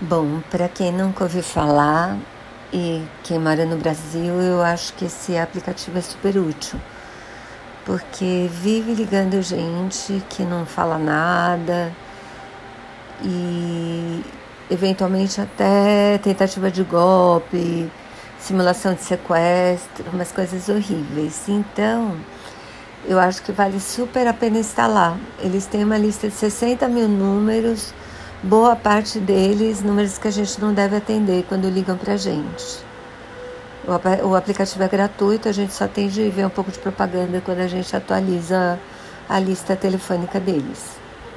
Bom, para quem nunca ouviu falar e quem mora no Brasil, eu acho que esse aplicativo é super útil, porque vive ligando gente que não fala nada e eventualmente até tentativa de golpe, simulação de sequestro, umas coisas horríveis. Então, eu acho que vale super a pena instalar. Eles têm uma lista de 60 mil números boa parte deles números que a gente não deve atender quando ligam para a gente. O aplicativo é gratuito, a gente só tem de ver um pouco de propaganda quando a gente atualiza a lista telefônica deles.